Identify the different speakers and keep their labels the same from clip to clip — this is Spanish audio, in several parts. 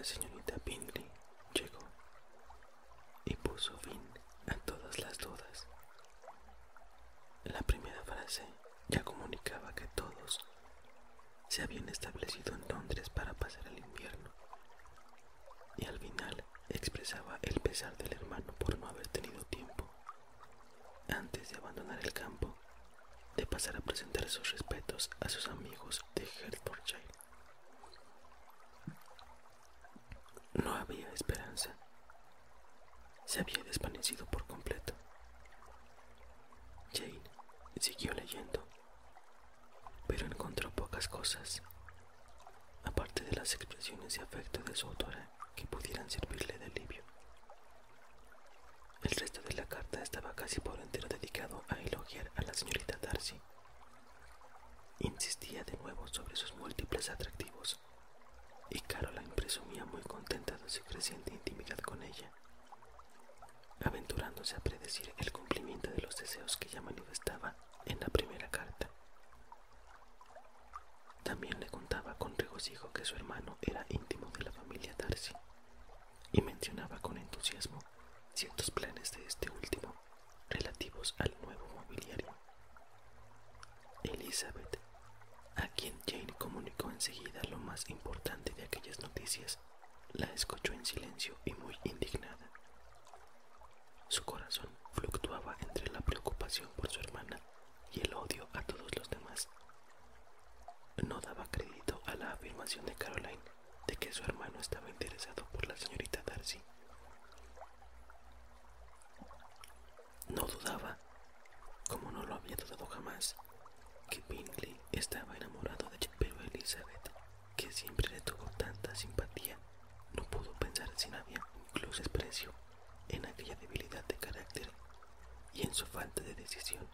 Speaker 1: la señorita Bingley llegó y puso fin a todas las dudas. La primera frase ya comunicaba que todos se habían establecido en Londres para pasar el invierno y al final expresaba el pesar del hermano por no haber tenido tiempo, antes de abandonar el campo, de pasar a presentar sus respetos a sus amigos de Hertfordshire. Esperanza. Se había desvanecido por completo. Jane siguió leyendo, pero encontró pocas cosas, aparte de las expresiones de afecto de su autora que pudieran servirle de alivio. El resto de la carta estaba casi por entero dedicado a elogiar a la señorita Darcy. Insistía de nuevo sobre sus múltiples atractivos, y Caroline presumía muy contenta de su creciente intimidad con ella, aventurándose a predecir el cumplimiento de los deseos que ella manifestaba en la primera carta. También le contaba con regocijo que su hermano era íntimo de la familia Darcy y mencionaba con entusiasmo ciertos planes de este último relativos al nuevo mobiliario. Elizabeth, a quien Jane comunicó enseguida lo más importante de aquellas noticias, la escuchó en silencio y muy indignada. Su corazón fluctuaba entre la preocupación por su hermana y el odio a todos los demás. No daba crédito a la afirmación de Caroline de que su hermano estaba interesado por la señorita Darcy. No dudaba, como no lo había dudado jamás, que Bingley estaba enamorado de ella, pero Elizabeth, que siempre le tuvo tanta simpatía, no pudo pensar sin había incluso desprecio en aquella debilidad de carácter y en su falta de decisión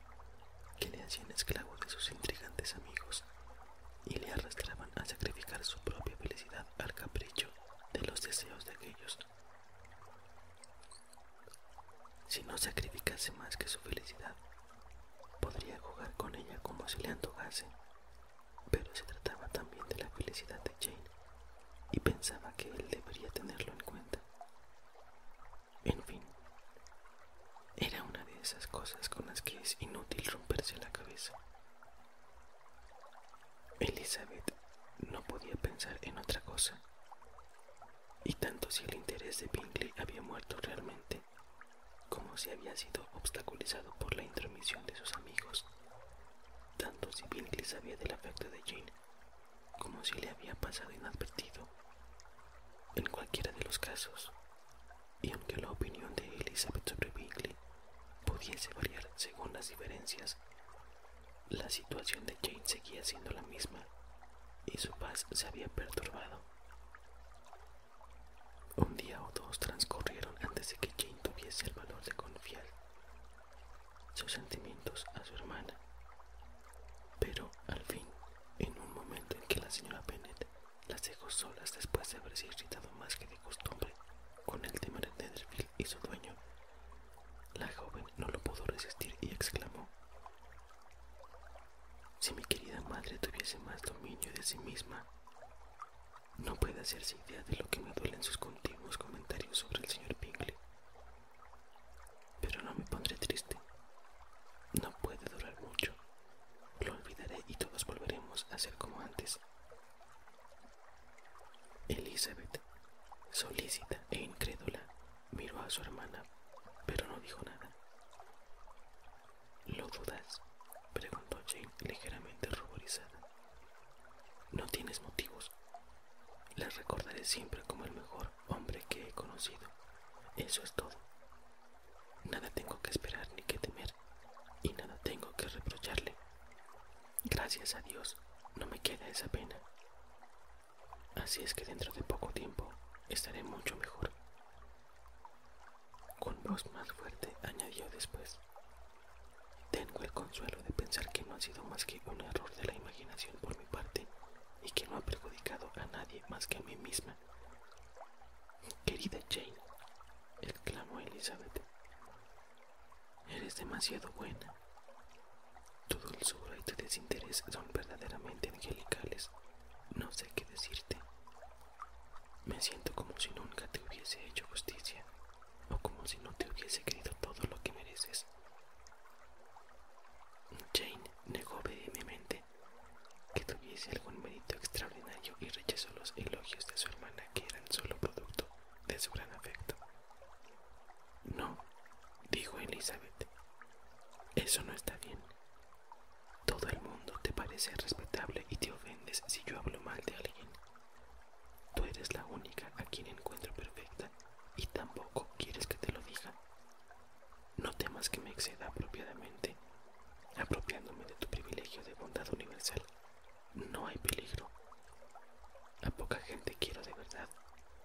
Speaker 1: que le hacían esclavo de sus intrigantes amigos y le arrastraban a sacrificar su propia felicidad al capricho de los deseos de aquellos. Si no sacrificase más que su felicidad, podría jugar con ella como se le antojase, pero se trataba también de la felicidad de Jane y pensaba que él debería tenerlo en cuenta. En fin, era una de esas cosas con las que es inútil romperse la cabeza. Elizabeth no podía pensar en otra cosa, y tanto si el interés de Bingley había muerto realmente, como si había sido obstaculizado por la intromisión de sus amigos, tanto si Bingley sabía del afecto de Jane, como si le había pasado inadvertido. En cualquiera de los casos, y aunque la opinión de Elizabeth sobre Bingley pudiese variar según las diferencias, la situación de Jane seguía siendo la misma y su paz se había perturbado. Un día o dos transcurrieron antes de que Jane tuviese el valor de confiar sus sentimientos a su hermana. Pero al fin, en un momento en que la señora Bennet las dejó solas después de haberse irritado más que de costumbre con el tema de Netherfield y su dueño, la joven no lo pudo resistir y exclamó: Si mi querida madre tuviese más dominio de sí misma, no puede hacerse idea de lo que me duelen sus continuos comentarios sobre el señor Bingley. Pero no me pondré triste. No puede durar mucho. Lo olvidaré y todos volveremos a ser como antes. Elizabeth, solícita e incrédula, miró a su hermana, pero no dijo nada. ¿Lo dudas? preguntó Jane ligeramente ruborizada. No tienes motivos. La recordaré siempre como el mejor hombre que he conocido. Eso es todo. Nada tengo que esperar ni que temer, y nada tengo que reprocharle. Gracias a Dios, no me queda esa pena. Así es que dentro de poco tiempo estaré mucho mejor. Con voz más fuerte añadió después. Tengo el consuelo de pensar que no ha sido más que un error de la imaginación por mi parte y que no ha perjudicado a nadie más que a mí misma. Querida Jane, exclamó Elizabeth, eres demasiado buena. Tu dulzura y tu desinterés son verdaderamente angelicales. No sé qué decirte. Me siento como si nunca te hubiese hecho justicia o como si no te hubiese querido todo lo que mereces. Jane negó vehementemente que tuviese algún mérito extraordinario y rechazó los elogios de su hermana que eran solo producto de su gran afecto. No, dijo Elizabeth, eso no está bien. Todo el mundo te parece respetable y te ofendes si yo hablo mal de alguien. Tú eres la única a quien encuentro perfecta y tampoco quieres que te lo diga. No temas que me exceda apropiadamente, apropiándome de tu privilegio de bondad universal. No hay peligro. A poca gente quiero de verdad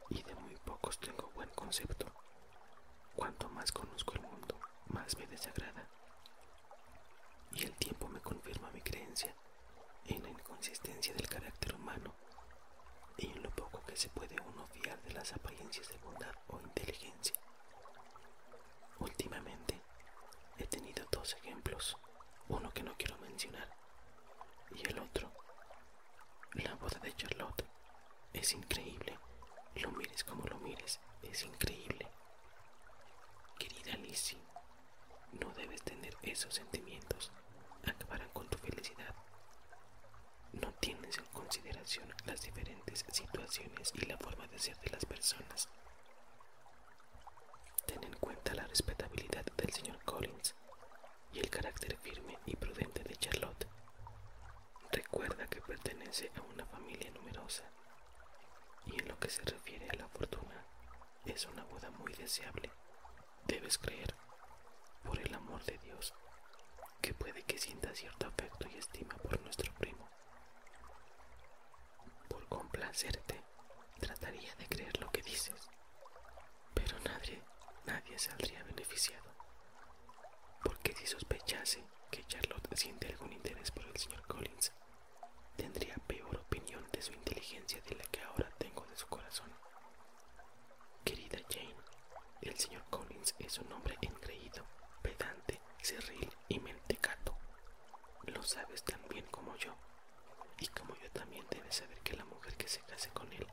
Speaker 1: y de muy pocos tengo buen concepto. Cuanto más conozco el mundo, más me desagrada. Y el tiempo me confirma mi creencia en la inconsistencia del carácter humano y en lo poco que se puede uno fiar de las apariencias de bondad o inteligencia. Últimamente he tenido dos ejemplos, uno que no quiero mencionar y el otro, la boda de Charlotte. Es increíble, lo mires como lo mires, es increíble. Querida Lizzie, no debes tener esos sentimientos, acabarán con. En consideración las diferentes situaciones y la forma de ser de las personas. Ten en cuenta la respetabilidad del señor Collins y el carácter firme y prudente de Charlotte. Recuerda que pertenece a una familia numerosa y en lo que se refiere a la fortuna es una boda muy deseable. Debes creer, por el amor de Dios, que puede que sienta cierto afecto y estima por nuestro primo. Complacerte, trataría de creer lo que dices, pero nadie, nadie saldría beneficiado. Porque si sospechase que Charlotte siente algún interés por el señor Collins, tendría peor opinión de su inteligencia de la que ahora tengo de su corazón. Querida Jane, el señor Collins es un hombre engreído, pedante, cerril y mentecato. Lo sabes tan bien como yo, y como yo también debes saber que la mujer que se case con él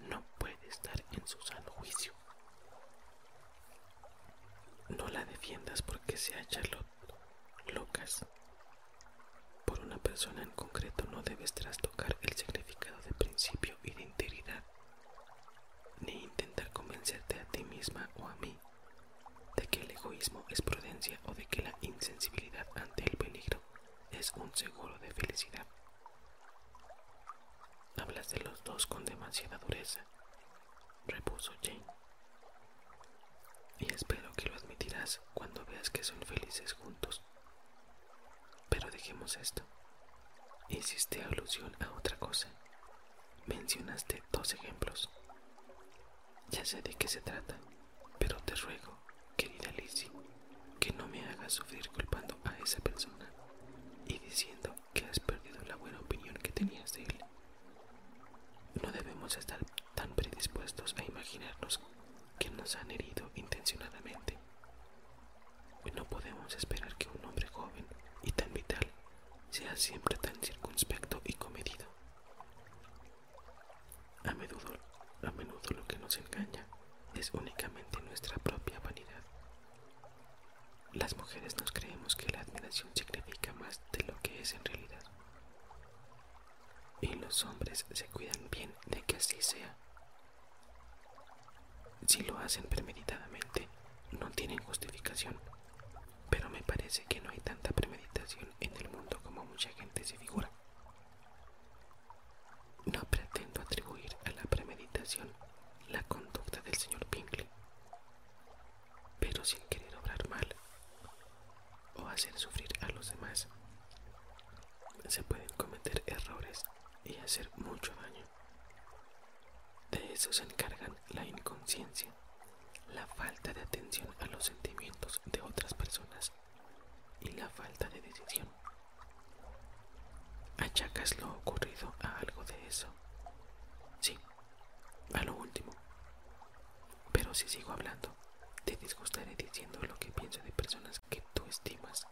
Speaker 1: no puede estar en su sano juicio. No la defiendas porque sea Charlotte Locas. Por una persona en concreto no debes trastocar el significado de principio y de integridad, ni intentar convencerte a ti misma o a mí de que el egoísmo es prudencia o de que la insensibilidad ante el peligro es un seguro de felicidad. Hablas de los dos con demasiada dureza, repuso Jane. Y espero que lo admitirás cuando veas que son felices juntos. Pero dejemos esto. Hiciste alusión a otra cosa. Mencionaste dos ejemplos. Ya sé de qué se trata, pero te ruego, querida Lizzie, que no me hagas sufrir culpando a esa persona y diciendo que has perdido la buena opinión que tenías de él. Debemos estar tan predispuestos a imaginarnos que nos han herido intencionadamente. No podemos esperar que un hombre joven y tan vital sea siempre tan circunspecto y comedido. A menudo, a menudo lo que nos engaña es únicamente nuestra propia vanidad. Las mujeres nos creemos que la admiración significa más de lo que es en realidad. Y los hombres se cuidan bien de que así sea. Si lo hacen premeditadamente, no tienen justificación, pero me parece que no hay tanta premeditación en el mundo como mucha gente se figura. No pretendo atribuir a la premeditación la conducta del señor Pinkley, pero sin querer obrar mal o hacer sufrir a los demás, se pueden cometer errores y hacer mucho daño. De eso se encargan la inconsciencia, la falta de atención a los sentimientos de otras personas y la falta de decisión. ¿Achacas lo ocurrido a algo de eso? Sí, a lo último. Pero si sigo hablando, te disgustaré diciendo lo que pienso de personas que tú estimas.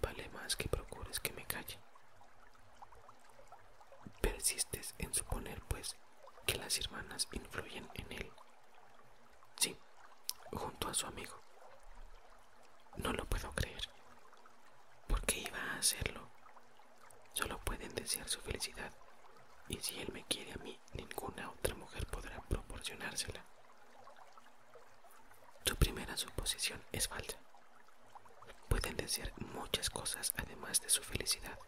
Speaker 1: Vale más que procures que me calle. Persistes en suponer, pues, que las hermanas hacerlo. Solo pueden desear su felicidad. Y si él me quiere a mí, ninguna otra mujer podrá proporcionársela. Tu primera suposición es falsa. Pueden desear muchas cosas además de su felicidad.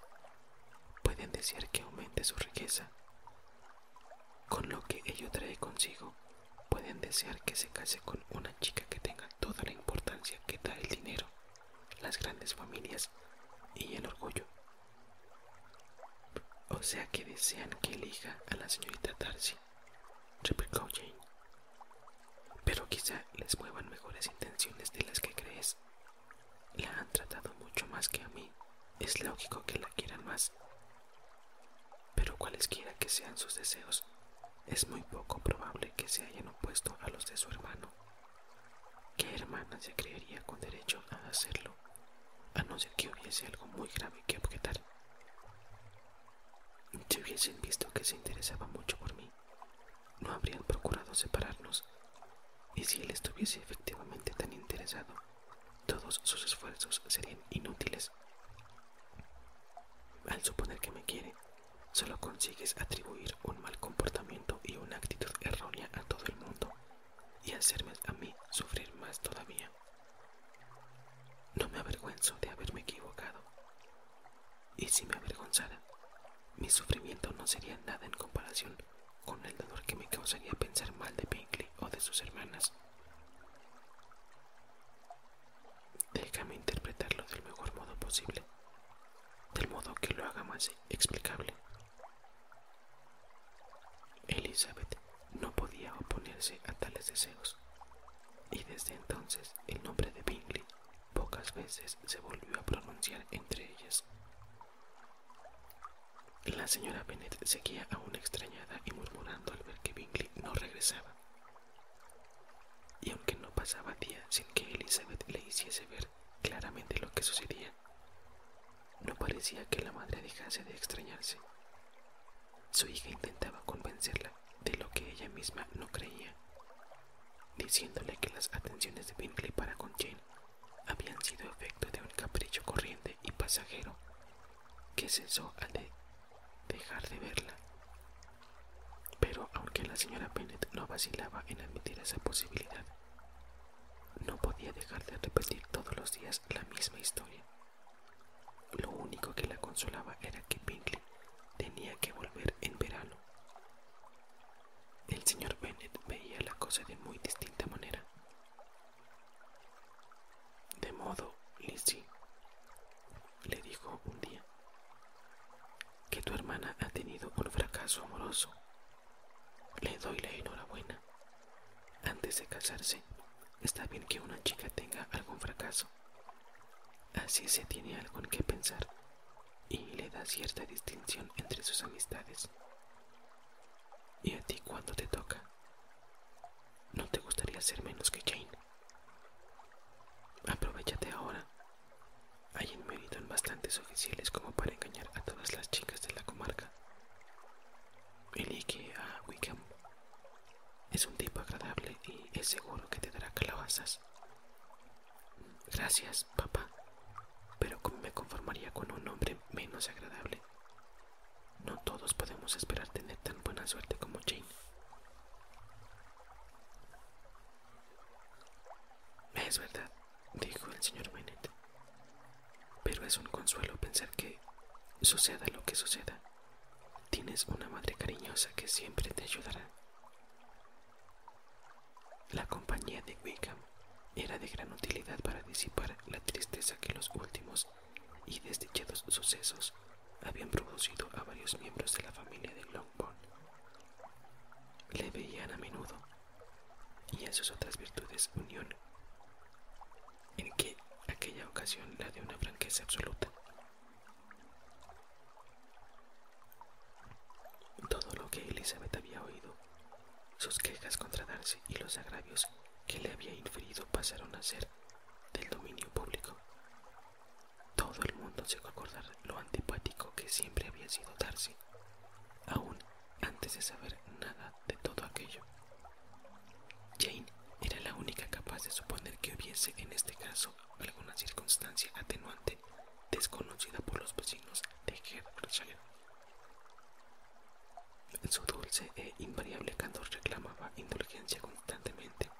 Speaker 1: Pueden desear que aumente su riqueza. Con lo que ello trae consigo, pueden desear que se case con una chica que tenga toda la importancia que da el dinero, las grandes familias y el orgullo. Sea que desean que elija a la señorita Darcy, replicó Jane. Pero quizá les muevan mejores intenciones de las que crees. La han tratado mucho más que a mí. Es lógico que la quieran más. Pero cualesquiera que sean sus deseos, es muy poco probable que se hayan opuesto a los de su hermano. ¿Qué hermana se creería con derecho a hacerlo, a no ser que hubiese algo muy grave que objetar? Si hubiesen visto que se interesaba mucho por mí, no habrían procurado separarnos, y si él estuviese efectivamente tan interesado, todos sus esfuerzos serían inútiles. Al suponer que me quiere, solo consigues atribuir un mal comportamiento y una actitud errónea a todo el mundo y hacerme a mí sufrir más todavía. No me avergüenzo de haberme equivocado. Y si me avergonzara, mi sufrimiento no sería nada en comparación con el dolor que me causaría pensar mal de Pinkley o de sus hermanas. Déjame interpretarlo del mejor modo posible, del modo que lo haga más explicable. Elizabeth no podía oponerse a tales deseos, y desde entonces el nombre de Bingley pocas veces se volvió a pronunciar entre ellas. La señora Bennet seguía aún extrañada y murmurando al ver que Bingley no regresaba. Y aunque no pasaba día sin que Elizabeth le hiciese ver claramente lo que sucedía, no parecía que la madre dejase de extrañarse. Su hija intentaba convencerla de lo que ella misma no creía, diciéndole que las atenciones de Bingley para con Jane habían sido efecto de un capricho corriente y pasajero que cesó al de dejar de verla. Pero aunque la señora Bennet no vacilaba en admitir esa posibilidad, no podía dejar de repetir todos los días la misma historia. Lo único que la consolaba era que Bingley tenía que volver en verano. El señor Bennet veía la cosa de muy distinta manera. De modo, Lizzie, le dijo un día, que tu hermana ha tenido un fracaso amoroso. Le doy la enhorabuena. Antes de casarse, está bien que una chica tenga algún fracaso. Así se tiene algo en qué pensar y le da cierta distinción entre sus amistades. ¿Y a ti cuando te toca? ¿No te gustaría ser menos que Jane? Aprovechate ahora. Hay en bastantes oficiales como para engañar a todas las chicas de la comarca. Elige a Wickham. Es un tipo agradable y es seguro que te dará calabazas. Gracias, papá. Pero ¿cómo me conformaría con un hombre menos agradable? No todos podemos esperar tener tan buena suerte como Jane. Es verdad, dijo el señor Bennet. Pero es un consuelo pensar que, suceda lo que suceda, tienes una madre cariñosa que siempre te ayudará. La compañía de Wickham era de gran utilidad para disipar la tristeza que los últimos y desdichados sucesos habían producido a varios miembros de la familia de Longbourn. Le veían a menudo y a sus otras virtudes unión en que aquella ocasión la de una franqueza absoluta. Todo lo que Elizabeth había oído, sus quejas contra Darcy y los agravios que le había inferido pasaron a ser del dominio público. Todo el mundo se acordar lo antipático que siempre había sido Darcy, aún antes de saber nada de todo aquello. Jane era la única capaz de suponer que hubiese en este caso alguna circunstancia atenuante desconocida por los vecinos de Hertfordshire. Su dulce e invariable candor reclamaba indulgencia constantemente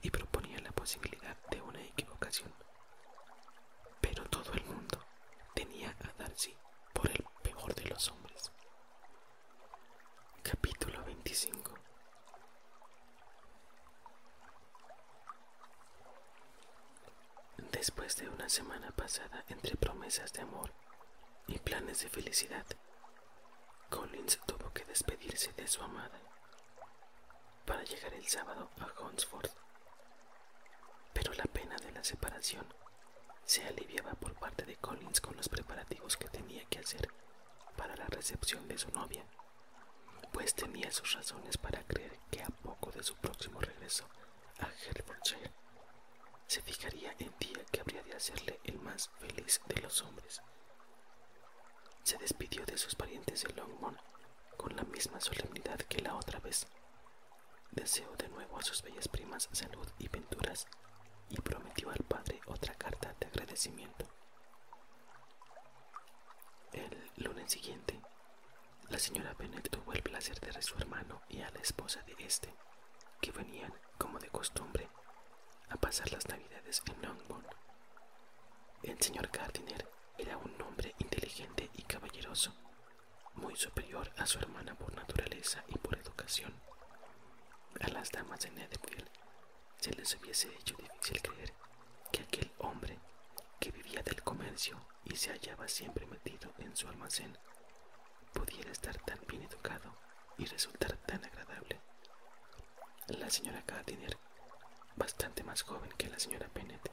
Speaker 1: y proponía la posibilidad de una equivocación. Pero todo el mundo tenía a Darcy por el peor de los hombres. Capítulo 25 Después de una semana pasada entre promesas de amor y planes de felicidad, Collins tuvo que despedirse de su amada para llegar el sábado a Hunsford. Pero la pena de la separación se aliviaba por parte de Collins con los preparativos que tenía que hacer para la recepción de su novia, pues tenía sus razones para creer que a poco de su próximo regreso a Hertfordshire se fijaría en día que habría de hacerle el más feliz de los hombres. Se despidió de sus parientes de Longmont con la misma solemnidad que la otra vez. Deseó de nuevo a sus bellas primas salud y venturas y prometió al padre otra carta de agradecimiento. El lunes siguiente, la señora Bennet tuvo el placer de ver a su hermano y a la esposa de este, que venían, como de costumbre, a pasar las navidades en Longbourn. El señor Gardiner era un hombre inteligente y caballeroso, muy superior a su hermana por naturaleza y por educación. A las damas de Netherfield se les hubiese hecho difícil creer que aquel hombre que vivía del comercio y se hallaba siempre metido en su almacén pudiera estar tan bien educado y resultar tan agradable. La señora Gardiner, bastante más joven que la señora Bennet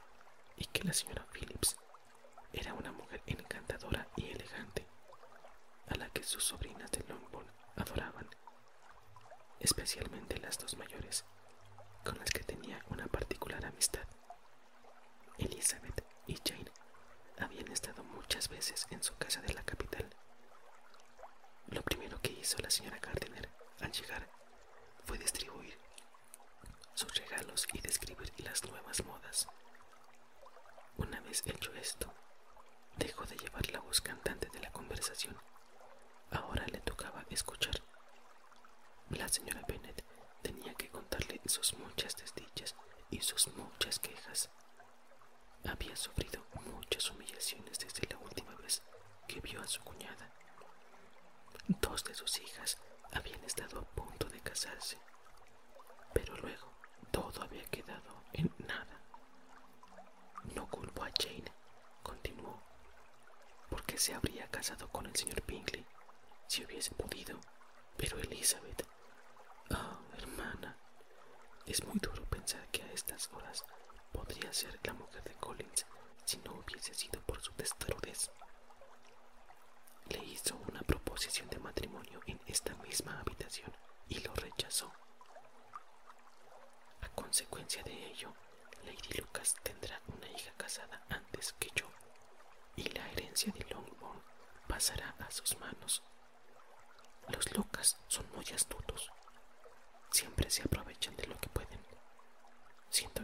Speaker 1: y que la señora Phillips, era una mujer encantadora y elegante, a la que sus sobrinas de Longbourn adoraban, especialmente las dos mayores, con las que tenía una particular amistad. Elizabeth y Jane habían estado muchas veces en su casa de la capital. Lo primero que hizo la señora Gardiner al llegar fue distribuir sus regalos y describir las nuevas modas. Una vez hecho esto, dejó de llevar la voz cantante de la conversación. Ahora le tocaba escuchar. La señora Bennet tenía que contarle sus muchas desdichas y sus muchas quejas. Había sufrido muchas humillaciones desde la última vez que vio a su cuñada. Dos de sus hijas habían estado a punto de casarse, pero luego todo había quedado en nada. No culpo a Jane, continuó, porque se habría casado con el señor Bingley si hubiese podido, pero Elizabeth, oh hermana, es muy duro pensar que a estas horas podría ser la mujer de Collins si no hubiese sido por su testarudez. Le hizo una proposición de matrimonio en esta misma habitación y lo rechazó. A consecuencia de ello, Lady Lucas tendrá una hija casada antes que yo, y la herencia de Longbourn pasará a sus manos. Los Lucas son muy astutos. Siempre se aprovechan de lo que pueden. Siento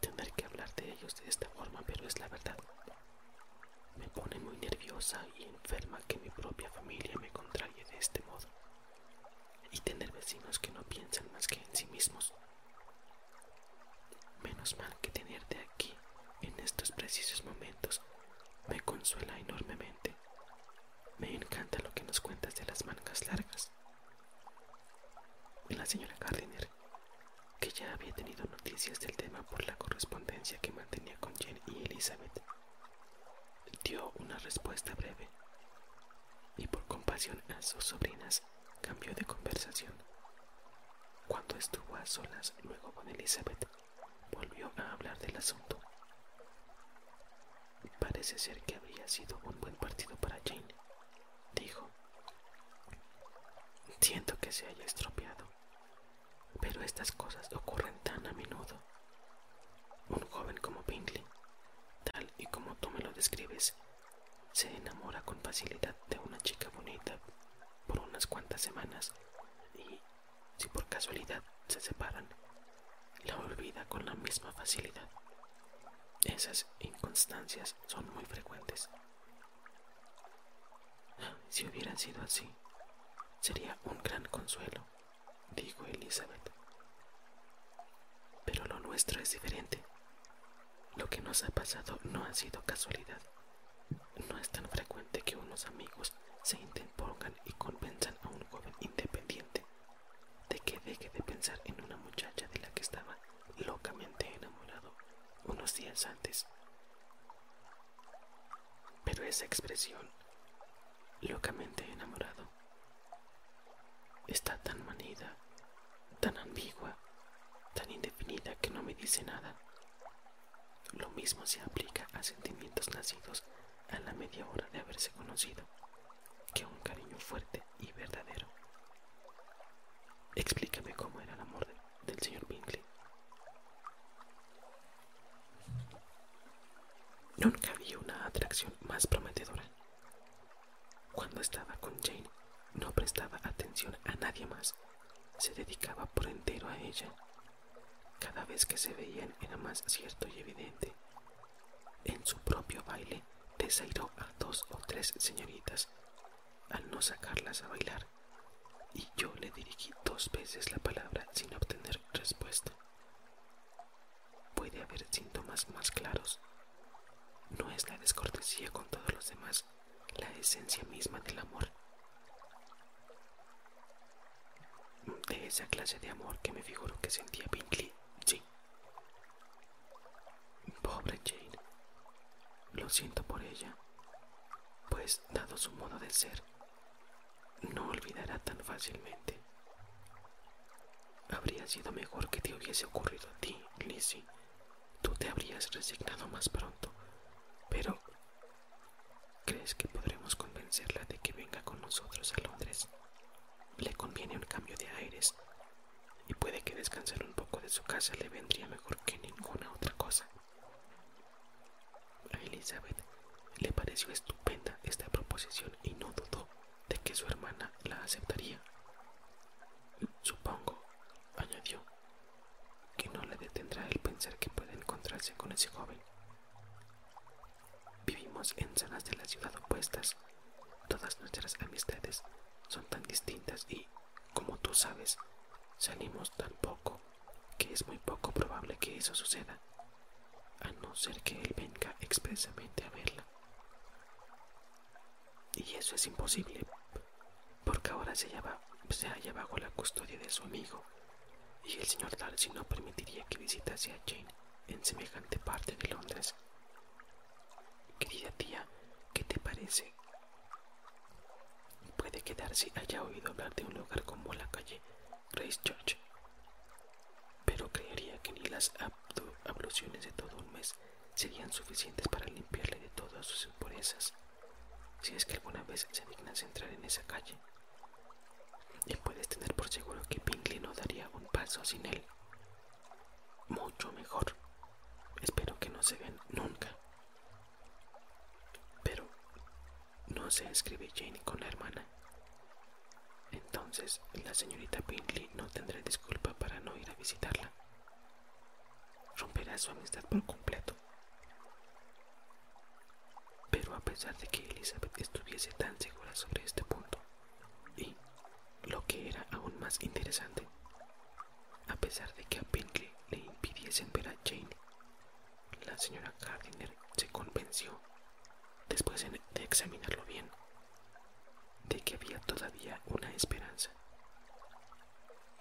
Speaker 1: tener que hablar de ellos de esta forma, pero es la verdad. Me pone muy nerviosa y enferma que mi propia familia me contrarie de este modo. Y tener vecinos que no piensan más que en sí mismos. Menos mal que tenerte aquí en estos precisos momentos me consuela enormemente. Me encanta lo que nos cuentas de las mangas largas. La señora Gardiner, que ya había tenido noticias del tema por la correspondencia que mantenía con Jane y Elizabeth, dio una respuesta breve y por compasión a sus sobrinas cambió de conversación. Cuando estuvo a solas luego con Elizabeth, volvió a hablar del asunto. Parece ser que habría sido un buen partido para Jane, dijo. Siento que se haya estropeado, pero estas cosas ocurren tan a menudo. Un joven como Bingley, tal y como tú me lo describes, se enamora con facilidad de una chica bonita por unas cuantas semanas y, si por casualidad se separan, la olvida con la misma facilidad. Esas inconstancias son muy frecuentes. Si hubiera sido así, sería un gran consuelo, dijo Elizabeth. Pero lo nuestro es diferente. Lo que nos ha pasado no ha sido casualidad. No es tan frecuente que unos amigos se interpongan y convenzan a un joven independiente de que deje de pensar en una muchacha de la que estaba locamente días antes. Pero esa expresión, locamente enamorado, está tan manida, tan ambigua, tan indefinida que no me dice nada. Lo mismo se aplica a sentimientos nacidos a la media hora de haberse conocido que un cariño fuerte y verdadero. Explícame cómo era el amor del señor Bingley. Nunca vi una atracción más prometedora. Cuando estaba con Jane, no prestaba atención a nadie más. Se dedicaba por entero a ella. Cada vez que se veían era más cierto y evidente. En su propio baile desairó a dos o tres señoritas al no sacarlas a bailar, y yo le dirigí dos veces la palabra sin obtener respuesta. Puede haber síntomas más claros. No es la descortesía con todos los demás, la esencia misma del amor. De esa clase de amor que me figuro que sentía Bingley, sí. Pobre Jane. Lo siento por ella, pues dado su modo de ser, no olvidará tan fácilmente. Habría sido mejor que te hubiese ocurrido a ti, Lizzie. Tú te habrías resignado más pronto. Pero, ¿crees que podremos convencerla de que venga con nosotros a Londres? Le conviene un cambio de aires y puede que descansar un poco de su casa le vendría mejor que ninguna otra cosa. A Elizabeth le pareció estupenda esta proposición y no dudó de que su hermana la aceptaría. Supongo, añadió, que no le detendrá el pensar que puede encontrarse con ese joven. Vivimos en zonas de la ciudad opuestas. Todas nuestras amistades son tan distintas y, como tú sabes, salimos tan poco que es muy poco probable que eso suceda, a no ser que él venga expresamente a verla. Y eso es imposible, porque ahora se halla, se halla bajo la custodia de su amigo, y el señor Darcy no permitiría que visitase a Jane en semejante parte de Londres. Querida tía, ¿qué te parece? Puede que Darcy haya oído hablar de un lugar como la calle Grace Church, pero creería que ni las abluciones de todo un mes serían suficientes para limpiarle de todas sus impurezas si es que alguna vez se dignas entrar en esa calle. Y puedes tener por seguro que Pinkley no daría un paso sin él. Mucho mejor. Espero que no se vean nunca. Pero no se escribe Jane con la hermana. Entonces la señorita Pinkley no tendrá disculpa para no ir a visitarla. Romperá su amistad por completo. Pero a pesar de que Elizabeth estuviese tan segura sobre este punto, y lo que era aún más interesante, a pesar de que a Pinkley le impidiesen ver a Jane, la señora Gardiner se convenció, después de examinarlo bien, de que había todavía una esperanza.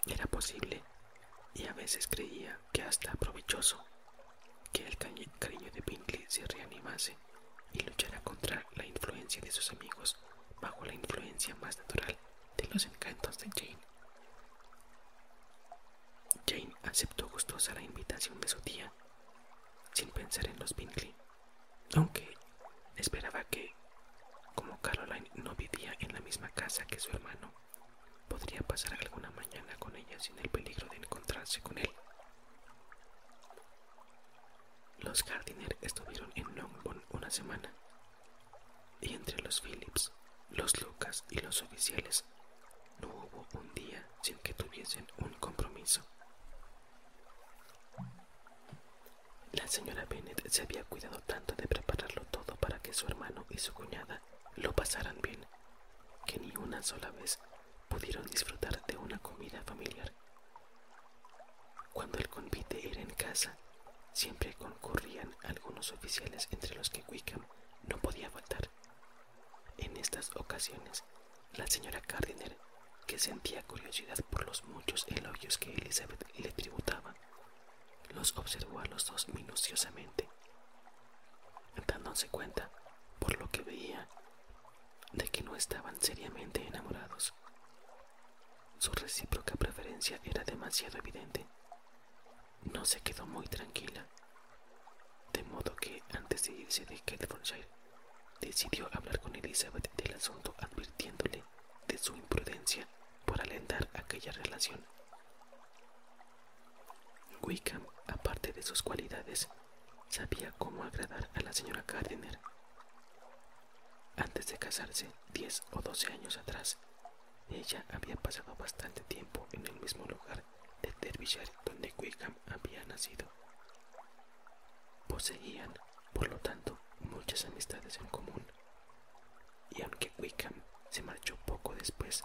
Speaker 1: Era posible, y a veces creía que hasta provechoso, que el cariño de Pinkley se reanimase y luchara contra la influencia de sus amigos bajo la influencia más natural de los encantos de Jane. Jane aceptó gustosa la invitación de su tía, sin pensar en los Bingley, aunque esperaba que, como Caroline no vivía en la misma casa que su hermano, podría pasar alguna mañana con ella sin el peligro de encontrarse con él. Los Gardiner estuvieron en Longbourn una semana, y entre los Phillips, los Lucas y los oficiales no hubo un día sin que tuviesen un compromiso. La señora Bennet se había cuidado tanto de prepararlo todo para que su hermano y su cuñada lo pasaran bien, que ni una sola vez pudieron disfrutar de una comida familiar. Cuando el convite era en casa, siempre concurrían algunos oficiales entre los que Wickham no podía faltar. En estas ocasiones, la señora Gardiner, que sentía curiosidad por los muchos elogios que Elizabeth le tributaba, los observó a los dos minuciosamente, dándose cuenta, por lo que veía, de que no estaban seriamente enamorados. Su recíproca preferencia era demasiado evidente. No se quedó muy tranquila, de modo que antes de irse de Ketfordshire decidió hablar con Elizabeth del asunto advirtiéndole de su imprudencia por alentar aquella relación. Wickham, aparte de sus cualidades, sabía cómo agradar a la señora Gardiner. Antes de casarse, diez o doce años atrás, ella había pasado bastante tiempo en el mismo lugar de Derbyshire donde Wickham había nacido. Poseían, por lo tanto, muchas amistades en común. Y aunque Wickham se marchó poco después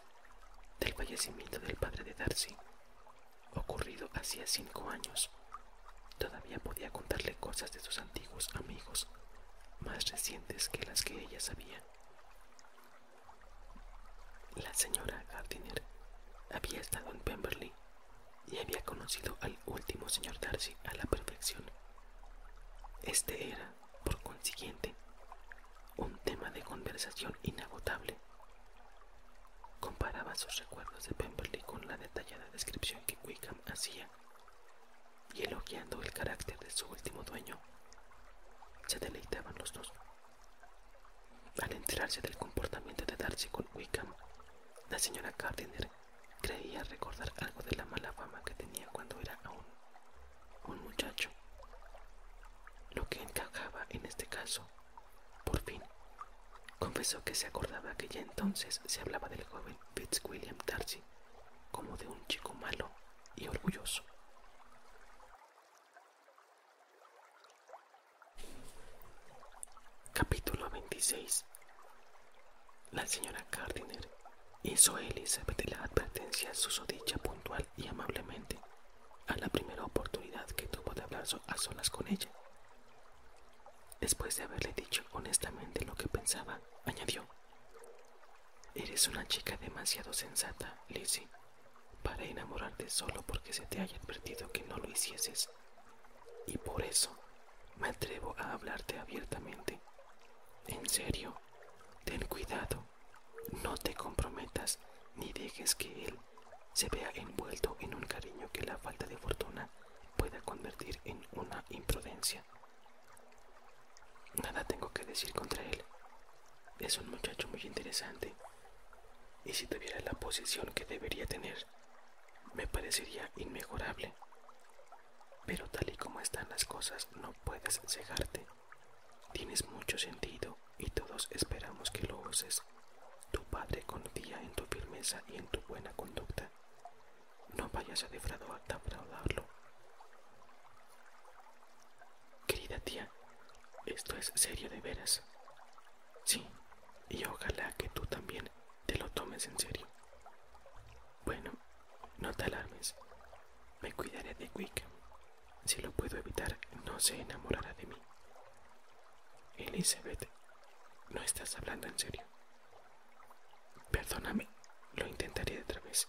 Speaker 1: del fallecimiento del padre de Darcy, ocurrido hacía cinco años, todavía podía contarle cosas de sus antiguos amigos, más recientes que las que ella sabía. La señora Gardiner había estado en Pemberley y había conocido al último señor Darcy a la perfección. Este era, por consiguiente, un tema de conversación inagotable. Comparaba sus recuerdos de Pemberley con la detallada descripción que Wickham hacía y elogiando el carácter de su último dueño, se deleitaban los dos. Al enterarse del comportamiento de Darcy con Wickham, la señora Gardiner creía recordar algo de la mala fama que tenía cuando era aún un muchacho. Lo que encajaba en este caso, por fin, confesó que se acordaba que ya entonces se hablaba del joven Fitzwilliam Darcy como de un chico malo y orgulloso. Capítulo 26 La señora Gardiner hizo a Elizabeth la advertencia susodicha puntual y amablemente a la primera oportunidad que tuvo de hablar a solas con ella. Después de haberle dicho honestamente lo que pensaba, añadió, Eres una chica demasiado sensata, Lizzie, para enamorarte solo porque se te haya advertido que no lo hicieses. Y por eso me atrevo a hablarte abiertamente. En serio, ten cuidado, no te comprometas ni dejes que él se vea envuelto en un cariño que la falta de fortuna pueda convertir en una imprudencia. Nada tengo que decir contra él. Es un muchacho muy interesante. Y si tuviera la posición que debería tener, me parecería inmejorable. Pero tal y como están las cosas, no puedes cegarte. Tienes mucho sentido y todos esperamos que lo uses. Tu padre confía en tu firmeza y en tu buena conducta. No vayas a defraudarlo. Querida tía, esto es serio de veras. Sí, y ojalá que tú también te lo tomes en serio. Bueno, no te alarmes. Me cuidaré de Wickham. Si lo puedo evitar, no se enamorará de mí. Elizabeth, no estás hablando en serio. Perdóname, lo intentaré otra vez.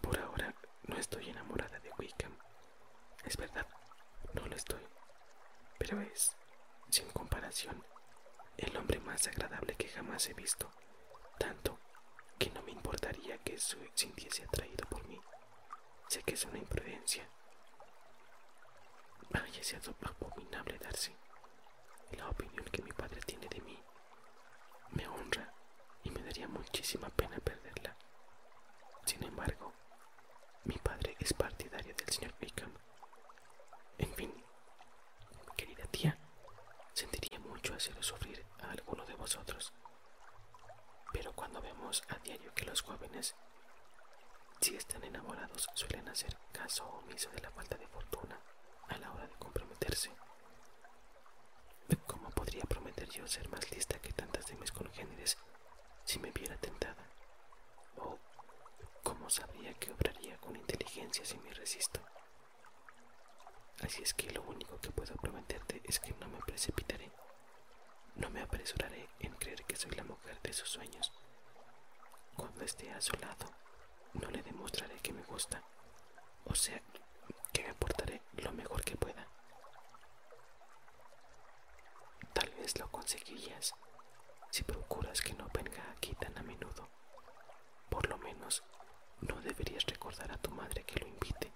Speaker 1: Por ahora no estoy enamorada de Wickham. Es verdad, no lo estoy. Pero es, sin comparación, el hombre más agradable que jamás he visto. Tanto que no me importaría que se sintiese atraído por mí. Sé que es una imprudencia. Ay, ese abominable Darcy. La opinión que mi padre tiene de mí me honra y me daría muchísima pena perderla. Sin embargo, mi padre es partidario del señor Wickham. En fin, querida tía, sentiría mucho hacer sufrir a alguno de vosotros. Pero cuando vemos a diario que los jóvenes, si están enamorados, suelen hacer caso omiso de la falta de fortuna a la hora de comprometerse. ¿Cómo podría prometer yo ser más lista que tantas de mis congéneres si me viera tentada? ¿O cómo sabría que obraría con inteligencia si me resisto? Así es que lo único que puedo prometerte es que no me precipitaré. No me apresuraré en creer que soy la mujer de sus sueños. Cuando esté a su lado, no le demostraré que me gusta, o sea, que me portaré lo mejor que pueda. Tal vez lo conseguirías si procuras que no venga aquí tan a menudo. Por lo menos, no deberías recordar a tu madre que lo invite.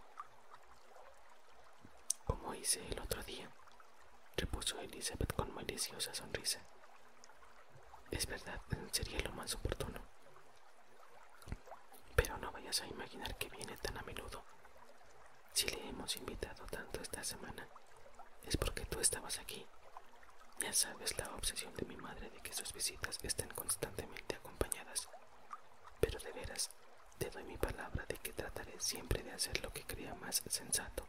Speaker 1: Como hice el otro día, repuso Elizabeth con maliciosa sonrisa. Es verdad, sería lo más oportuno. A imaginar que viene tan a menudo. Si le hemos invitado tanto esta semana, es porque tú estabas aquí. Ya sabes la obsesión de mi madre de que sus visitas estén constantemente acompañadas. Pero de veras, te doy mi palabra de que trataré siempre de hacer lo que crea más sensato.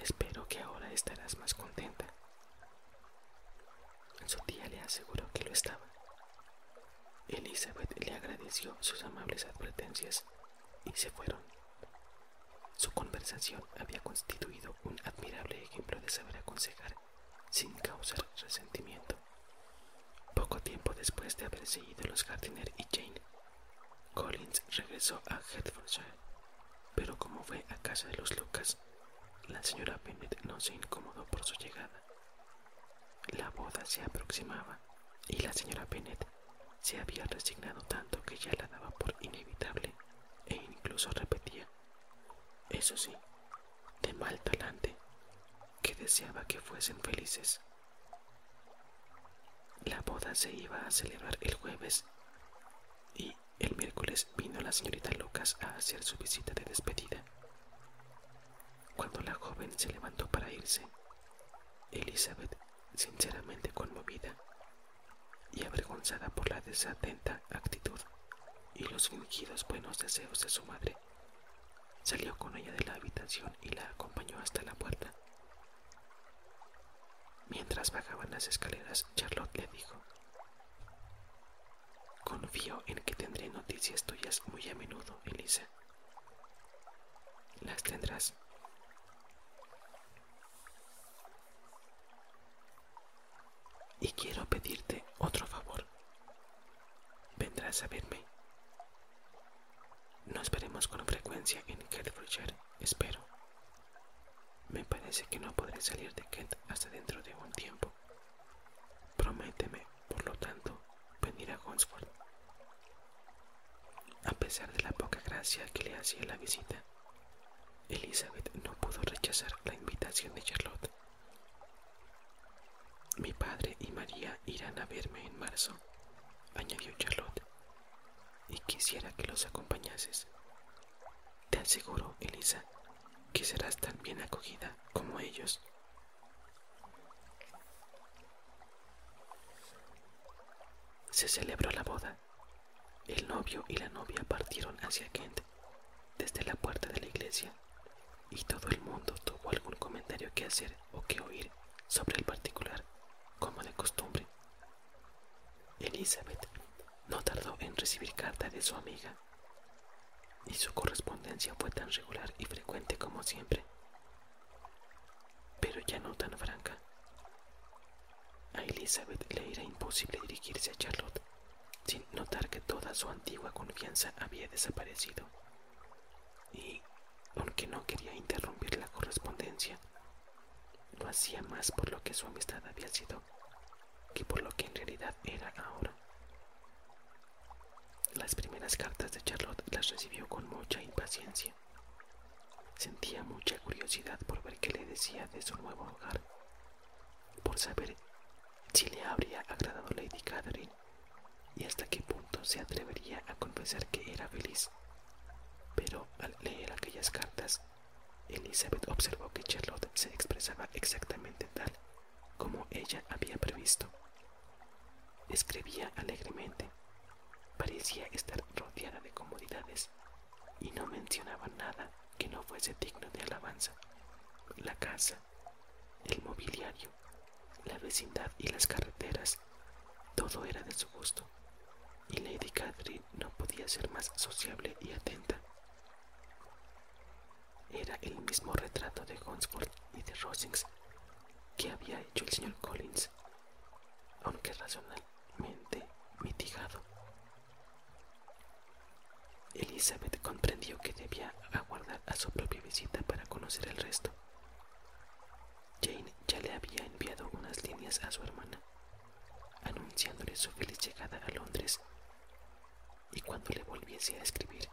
Speaker 1: Espero que ahora estarás más contenta. Su tía le aseguró que lo estaba. Elizabeth le agradeció sus amables advertencias y se fueron. Su conversación había constituido un admirable ejemplo de saber aconsejar sin causar resentimiento. Poco tiempo después de haber seguido los Gardiner y Jane, Collins regresó a Hertfordshire, pero como fue a casa de los Lucas, la señora Bennet no se incomodó por su llegada. La boda se aproximaba y la señora Bennet se había resignado tanto que ya la daba por inevitable e incluso repetía, eso sí, de mal talante, que deseaba que fuesen felices. La boda se iba a celebrar el jueves y el miércoles vino la señorita Lucas a hacer su visita de despedida. Cuando la joven se levantó para irse, Elizabeth, sinceramente conmovida y avergonzada por la desatenta actitud y los fingidos buenos deseos de su madre, salió con ella de la habitación y la acompañó hasta la puerta. Mientras bajaban las escaleras, Charlotte le dijo, Confío en que tendré noticias tuyas muy a menudo, Elisa. Las tendrás. Y quiero pedirte otro favor. Vendrás a verme. No esperemos con frecuencia en Hertfordshire, espero. Me parece que no podré salir de Kent hasta dentro de un tiempo. Prométeme, por lo tanto, venir a Hunsford. A pesar de la poca gracia que le hacía la visita, Elizabeth no pudo rechazar la invitación de Charlotte. Mi padre María irán a verme en marzo, añadió Charlotte, y quisiera que los acompañases. Te aseguro, Elisa, que serás tan bien acogida como ellos. Se celebró la boda. El novio y la novia partieron hacia Kent desde la puerta de la iglesia y todo el mundo tuvo algún comentario que hacer o que oír sobre el particular, como de costumbre. Elizabeth no tardó en recibir carta de su amiga y su correspondencia fue tan regular y frecuente como siempre, pero ya no tan franca. A Elizabeth le era imposible dirigirse a Charlotte sin notar que toda su antigua confianza había desaparecido. Y, aunque no quería interrumpir la correspondencia, lo hacía más por lo que su amistad había sido que por lo que en realidad era ahora. Las primeras cartas de Charlotte las recibió con mucha impaciencia. Sentía mucha curiosidad por ver qué le decía de su nuevo hogar, por saber si le habría agradado Lady Catherine y hasta qué punto se atrevería a confesar que era feliz. Pero al leer aquellas cartas, Elizabeth observó que Charlotte se expresaba exactamente tal como ella había previsto. Escribía alegremente, parecía estar rodeada de comodidades y no mencionaba nada que no fuese digno de alabanza, la casa, el mobiliario, la vecindad y las carreteras, todo era de su gusto, y Lady Catherine no podía ser más sociable y atenta. Era el mismo retrato de Hunsford y de Rosings que había hecho el señor Collins, aunque razonablemente mitigado. Elizabeth comprendió que debía aguardar a su propia visita para conocer el resto. Jane ya le había enviado unas líneas a su hermana, anunciándole su feliz llegada a Londres, y cuando le volviese a escribir,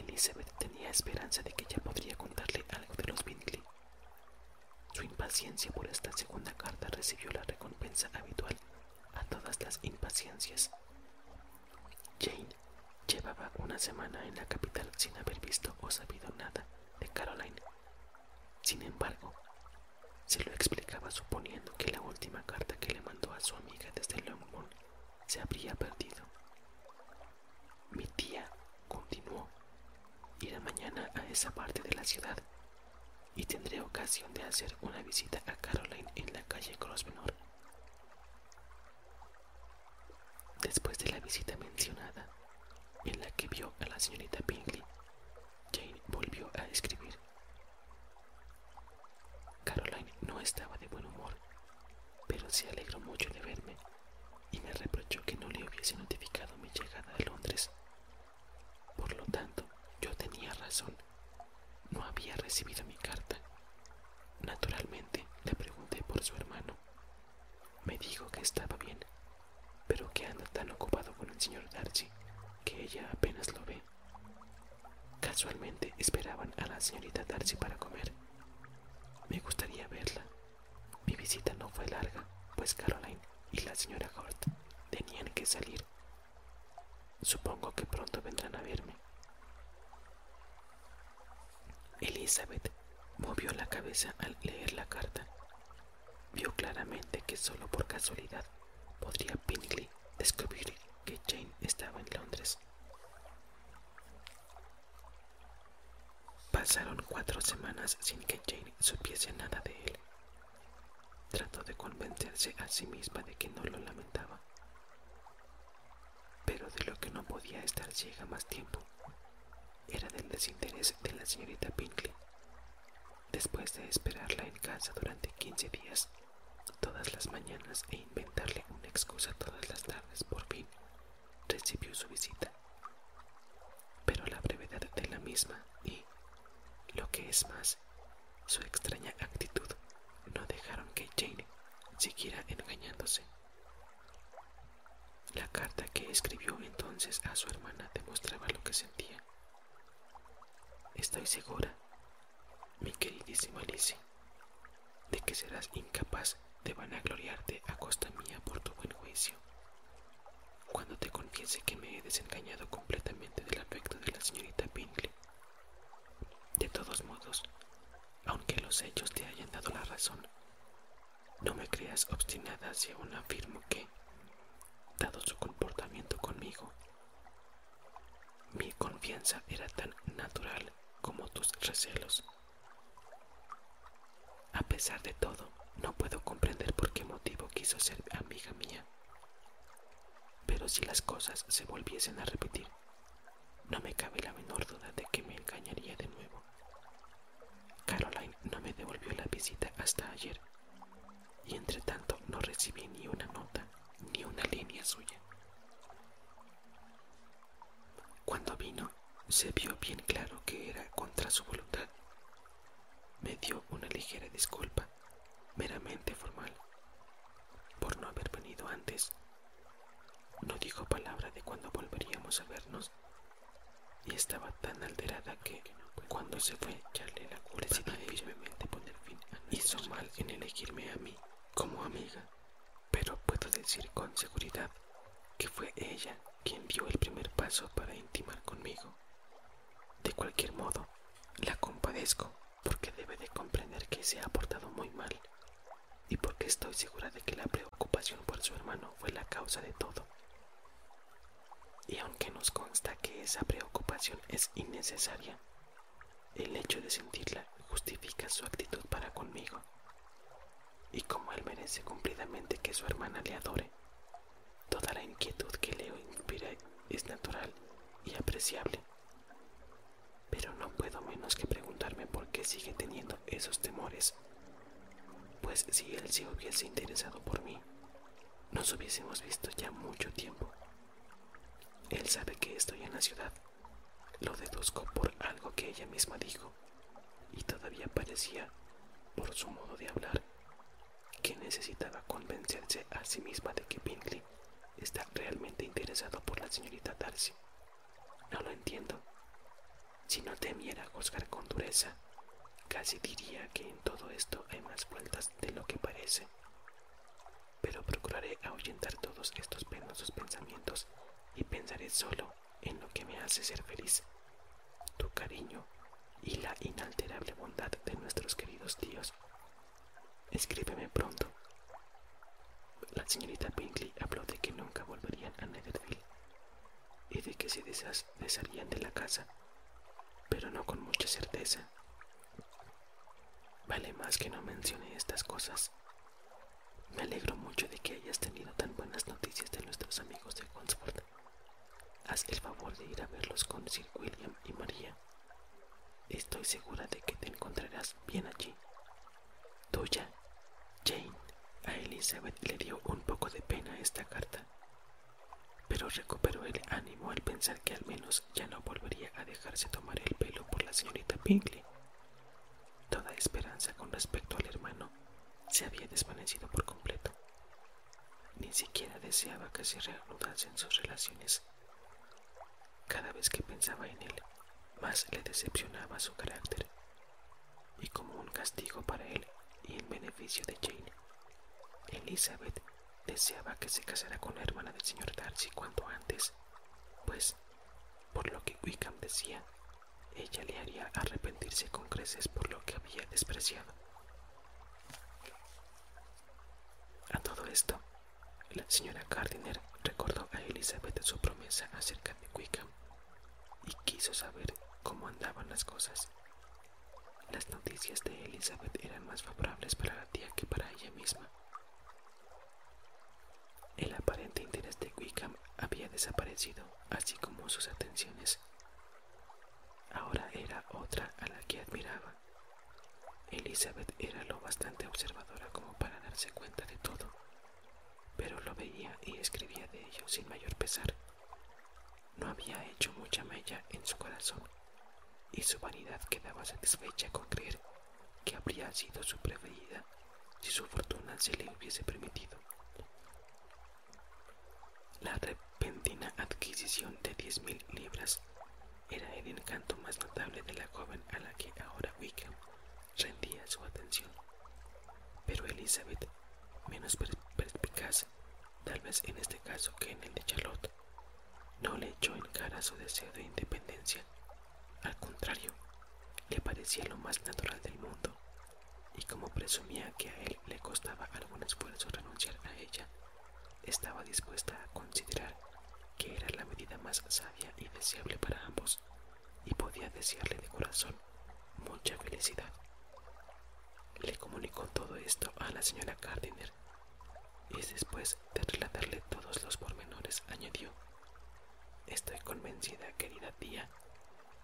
Speaker 1: Elizabeth tenía esperanza de que ya podría contarle algo de los Bingley. Su impaciencia por esta segunda carta recibió la recompensa habitual a todas las impaciencias. Jane llevaba una semana en la capital sin haber visto o sabido nada de Caroline. Sin embargo, se lo explicaba suponiendo que la última carta que le mandó a su amiga desde Longbourn se habría perdido. Mi tía continuó, irá mañana a esa parte de la ciudad y tendré ocasión de hacer una visita a Caroline en la calle Grosvenor. Después de la visita mencionada, en la que vio a la señorita Bingley, Jane volvió a escribir. Caroline no estaba de buen humor, pero se alegró mucho de verme y me reprochó que no le hubiese notificado mi llegada a Londres. Por lo tanto, No había recibido mi carta. Naturalmente, le pregunté por su hermano. Me dijo que estaba bien, pero que anda tan ocupado con el señor Darcy que ella apenas lo ve. Casualmente esperaban a la señorita Darcy para comer. Me gustaría verla. Mi visita no fue larga, pues Caroline y la señora Hort tenían que salir. Supongo que pronto vendrán a verme. Elizabeth movió la cabeza al leer la carta. Vio claramente que solo por casualidad podría Bingley descubrir que Jane estaba en Londres. Pasaron cuatro semanas sin que Jane supiese nada de él. Trató de convencerse a sí misma de que no lo lamentaba, pero de lo que no podía estar ciega más tiempo era del desinterés de la señorita Bingley. Después de esperarla en casa durante quince días, todas las mañanas e inventarle una excusa todas las tardes, por fin recibió su visita. Pero la brevedad de la misma y, lo que es más, su extraña actitud no dejaron que Jane siguiera engañándose. La carta que escribió entonces a su hermana demostraba lo que sentía. Estoy segura, mi queridísima Lizzie, de que serás incapaz de vanagloriarte a costa mía por tu buen juicio. Cuando te confiese que me he desengañado completamente del afecto de la señorita Bingley. De todos modos, aunque los hechos te hayan dado la razón, no me creas obstinada si aún afirmo que, dado su comportamiento conmigo, mi confianza era tan natural como tus recelos. A pesar de todo, no puedo comprender por qué motivo quiso ser amiga mía. Pero si las cosas se volviesen a repetir, no me cabe la menor duda de que me engañaría de nuevo. Caroline no me devolvió la visita hasta ayer, y entre tanto no recibí ni una nota ni una línea suya. Cuando vino, se vio bien claro que era contra su voluntad. Me dio una ligera disculpa, meramente formal, por no haber venido antes. No dijo palabra de cuándo volveríamos a vernos y estaba tan alterada que cuando se fue echarle la culpa decidí firmemente poner fin a Hizo mal en elegirme a mí como amiga, pero puedo decir con seguridad que fue ella quien dio el primer paso para intimar conmigo. De cualquier modo, la compadezco porque debe de comprender que se ha portado muy mal y porque estoy segura de que la preocupación por su hermano fue la causa de todo. Y aunque nos consta que esa preocupación es innecesaria, el hecho de sentirla justifica su actitud para conmigo. Y como él merece cumplidamente que su hermana le adore, toda la inquietud que Leo inspira es natural y apreciable. Pero no puedo menos que preguntarme por qué sigue teniendo esos temores. Pues si él se hubiese interesado por mí, nos hubiésemos visto ya mucho tiempo. Él sabe que estoy en la ciudad. Lo deduzco por algo que ella misma dijo. Y todavía parecía, por su modo de hablar, que necesitaba convencerse a sí misma de que Bingley está realmente interesado por la señorita Darcy. No lo entiendo. Si no temiera juzgar con dureza, casi diría que en todo esto hay más vueltas de lo que parece. Pero procuraré ahuyentar todos estos penosos pensamientos y pensaré solo en lo que me hace ser feliz, tu cariño y la inalterable bondad de nuestros queridos tíos. Escríbeme pronto. La señorita Bingley habló de que nunca volverían a Netherfield y de que se desharían de la casa, pero no con mucha certeza. Vale más que no mencione estas cosas. Me alegro mucho de que hayas tenido tan buenas noticias de nuestros amigos de Hunsford. Haz el favor de ir a verlos con Sir William y María. Estoy segura de que te encontrarás bien allí. Tuya, Jane. A Elizabeth le dio un poco de pena esta carta, pero recuperó el ánimo al pensar que al menos ya no volvería a dejarse tomar el pelo por la señorita Bingley. Toda esperanza con respecto al hermano se había desvanecido por completo. Ni siquiera deseaba que se reanudasen sus relaciones. Cada vez que pensaba en él, más le decepcionaba su carácter. Y como un castigo para él y en beneficio de Jane, Elizabeth deseaba que se casara con la hermana del señor Darcy cuanto antes, pues, por lo que Wickham decía, ella le haría arrepentirse con creces por lo que había despreciado. A todo esto, la señora Gardiner recordó a Elizabeth su promesa acerca de Wickham y quiso saber cómo andaban las cosas. Las noticias de Elizabeth eran más favorables para la tía que para ella misma. El aparente interés de Wickham había desaparecido, así como sus atenciones. Ahora era otra a la que admiraba. Elizabeth era lo bastante observadora como para darse cuenta de todo, pero lo veía y escribía de ello sin mayor pesar. No había hecho mucha mella en su corazón, y su vanidad quedaba satisfecha con creer que habría sido su preferida si su fortuna se le hubiese permitido. La repentina adquisición de diez mil libras era el encanto más notable de la joven a la que ahora Wickham rendía su atención. Pero Elizabeth, menos perspicaz, tal vez en este caso que en el de Charlotte, no le echó en cara su deseo de independencia. Al contrario, le parecía lo más natural del mundo, y como presumía que a él le costaba algún esfuerzo renunciar a ella, estaba dispuesta a considerar que era la medida más sabia y deseable para ambos, y podía desearle de corazón mucha felicidad. Le comunicó todo esto a la señora Gardiner, y después de relatarle todos los pormenores añadió, Estoy convencida, querida tía,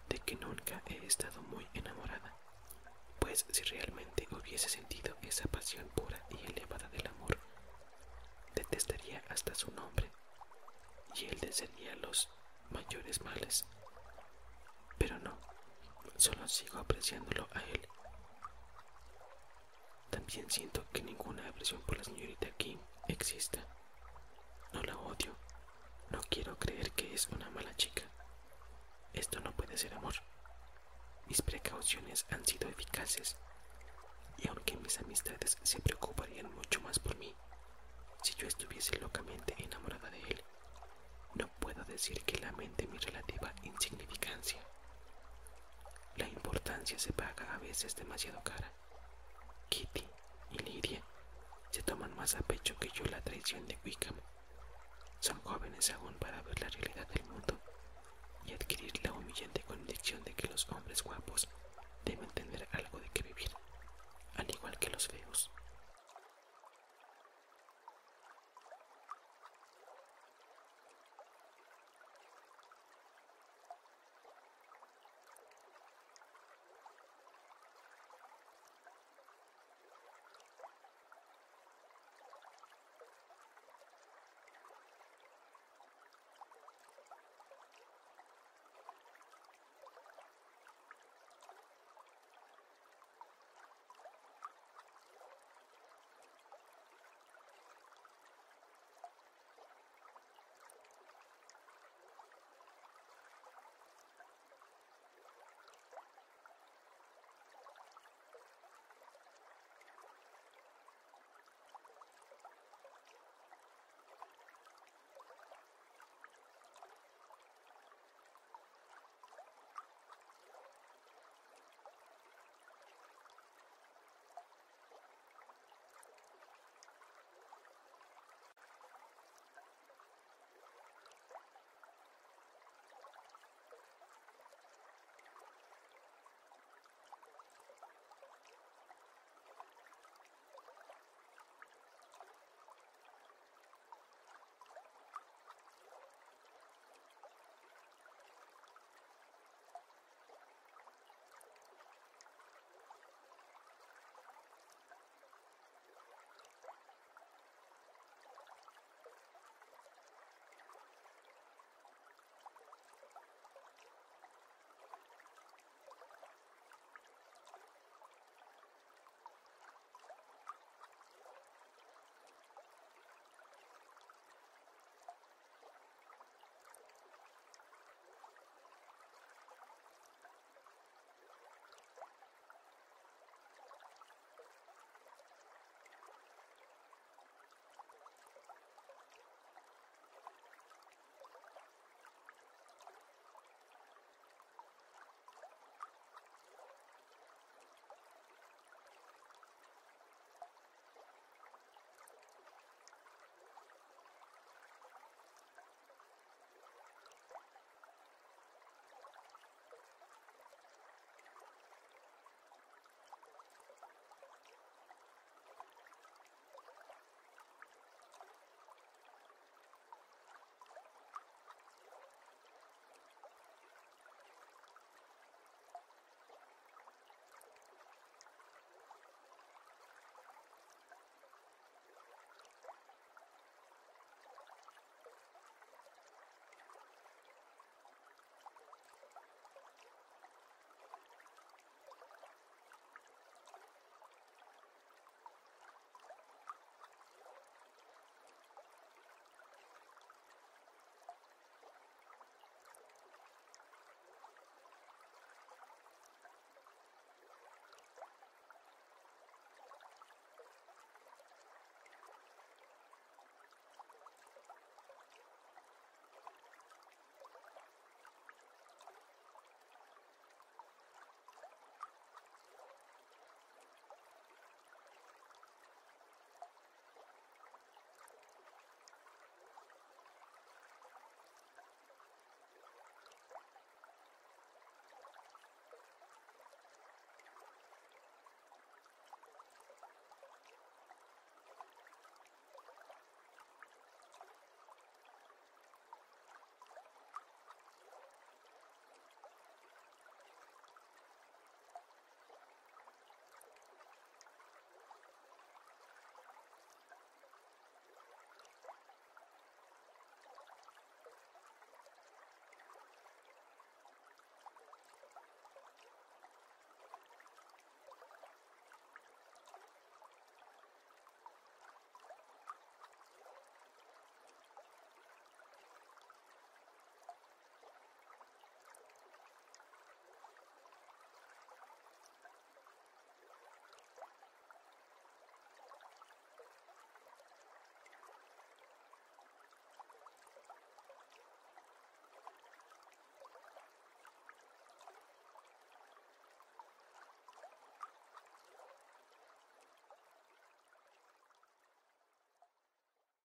Speaker 1: de que nunca he estado muy enamorada, pues si realmente hubiese sentido esa pasión pura y elevada del amor, hasta su nombre y él desearía los mayores males. Pero no, solo sigo apreciándolo a él. También siento que ninguna aversión por la señorita King exista. No la odio, no quiero creer que es una mala chica. Esto no puede ser amor. Mis precauciones han sido eficaces y aunque mis amistades se preocuparían mucho más por mí, si yo estuviese locamente enamorada de él, no puedo decir que lamente mi relativa insignificancia. La importancia se paga a veces demasiado cara. Kitty y Lidia se toman más a pecho que yo la traición de Wickham. Son jóvenes aún para ver la realidad del mundo y adquirir la humillante convicción de que los hombres guapos deben tener algo de qué vivir, al igual que los feos.